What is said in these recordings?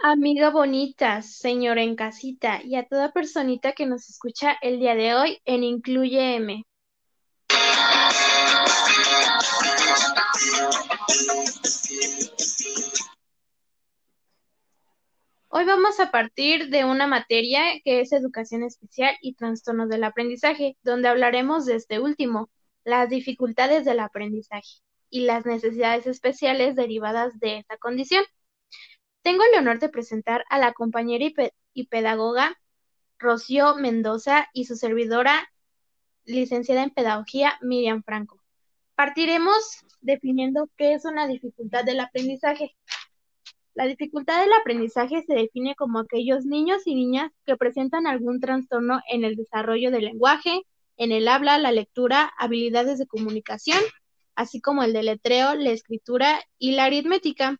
Amiga bonita, señora en casita y a toda personita que nos escucha el día de hoy en Incluye M. Hoy vamos a partir de una materia que es educación especial y trastornos del aprendizaje, donde hablaremos de este último, las dificultades del aprendizaje y las necesidades especiales derivadas de esta condición. Tengo el honor de presentar a la compañera y, pedagoga Rocío Mendoza y su servidora, licenciada en Pedagogía, Miriam Franco. Partiremos definiendo qué es una dificultad del aprendizaje. La dificultad del aprendizaje se define como aquellos niños y niñas que presentan algún trastorno en el desarrollo del lenguaje, en el habla, la lectura, habilidades de comunicación, así como el deletreo, la escritura y la aritmética.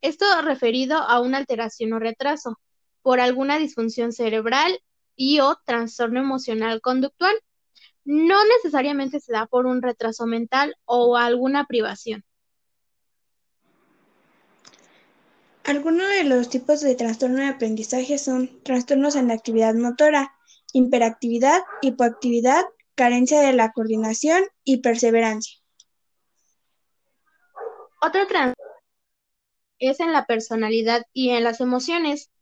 Esto referido a una alteración o retraso por alguna disfunción cerebral y o trastorno emocional conductual. No necesariamente se da por un retraso mental o alguna privación. Algunos de los tipos de trastorno de aprendizaje son trastornos en la actividad motora, hiperactividad, hipoactividad, carencia de la coordinación y perseverancia. Otro trastorno es en la personalidad y en las emociones.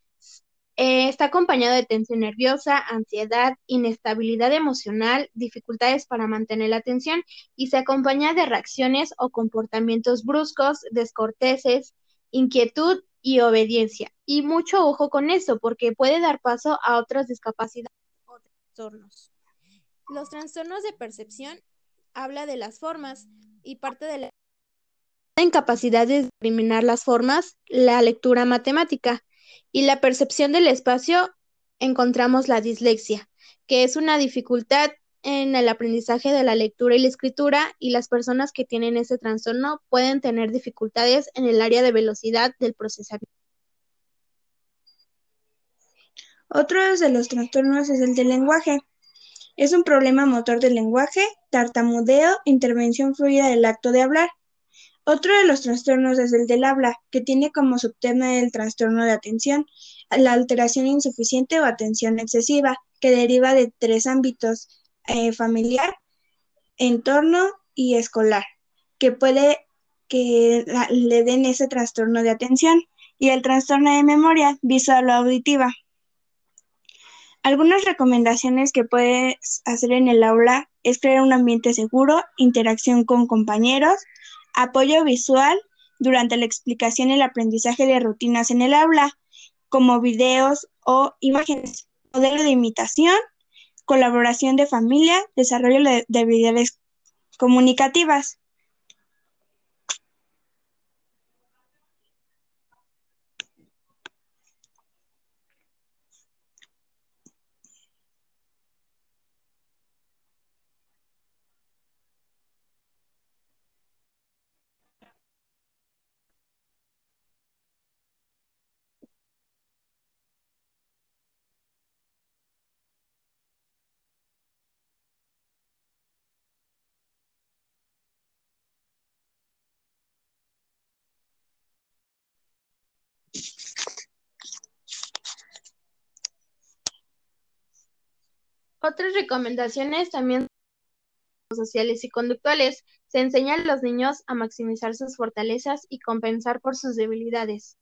Eh, está acompañado de tensión nerviosa, ansiedad, inestabilidad emocional, dificultades para mantener la atención y se acompaña de reacciones o comportamientos bruscos, descorteses, inquietud y obediencia. Y mucho ojo con eso porque puede dar paso a otras discapacidades o trastornos. Los trastornos de percepción habla de las formas y parte de la incapacidad de discriminar las formas, la lectura matemática y la percepción del espacio, encontramos la dislexia, que es una dificultad en el aprendizaje de la lectura y la escritura y las personas que tienen ese trastorno pueden tener dificultades en el área de velocidad del procesamiento. Otro de los trastornos es el del lenguaje. Es un problema motor del lenguaje, tartamudeo, intervención fluida del acto de hablar. Otro de los trastornos es el del habla, que tiene como subtema el trastorno de atención, la alteración insuficiente o atención excesiva, que deriva de tres ámbitos, eh, familiar, entorno y escolar, que puede que le den ese trastorno de atención, y el trastorno de memoria visual o auditiva. Algunas recomendaciones que puedes hacer en el aula es crear un ambiente seguro, interacción con compañeros, Apoyo visual durante la explicación y el aprendizaje de rutinas en el aula, como videos o imágenes, modelo de imitación, colaboración de familia, desarrollo de habilidades comunicativas. Otras recomendaciones también sociales y conductuales. Se enseña a los niños a maximizar sus fortalezas y compensar por sus debilidades.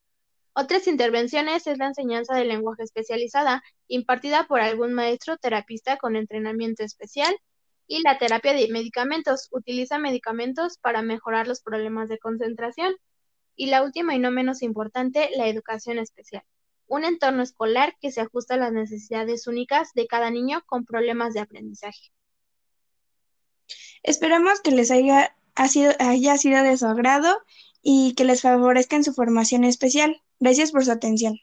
Otras intervenciones es la enseñanza de lenguaje especializada, impartida por algún maestro terapista con entrenamiento especial, y la terapia de medicamentos. Utiliza medicamentos para mejorar los problemas de concentración. Y la última y no menos importante, la educación especial un entorno escolar que se ajusta a las necesidades únicas de cada niño con problemas de aprendizaje. Esperamos que les haya, sido, haya sido de su agrado y que les favorezca en su formación especial. Gracias por su atención.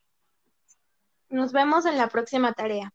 Nos vemos en la próxima tarea.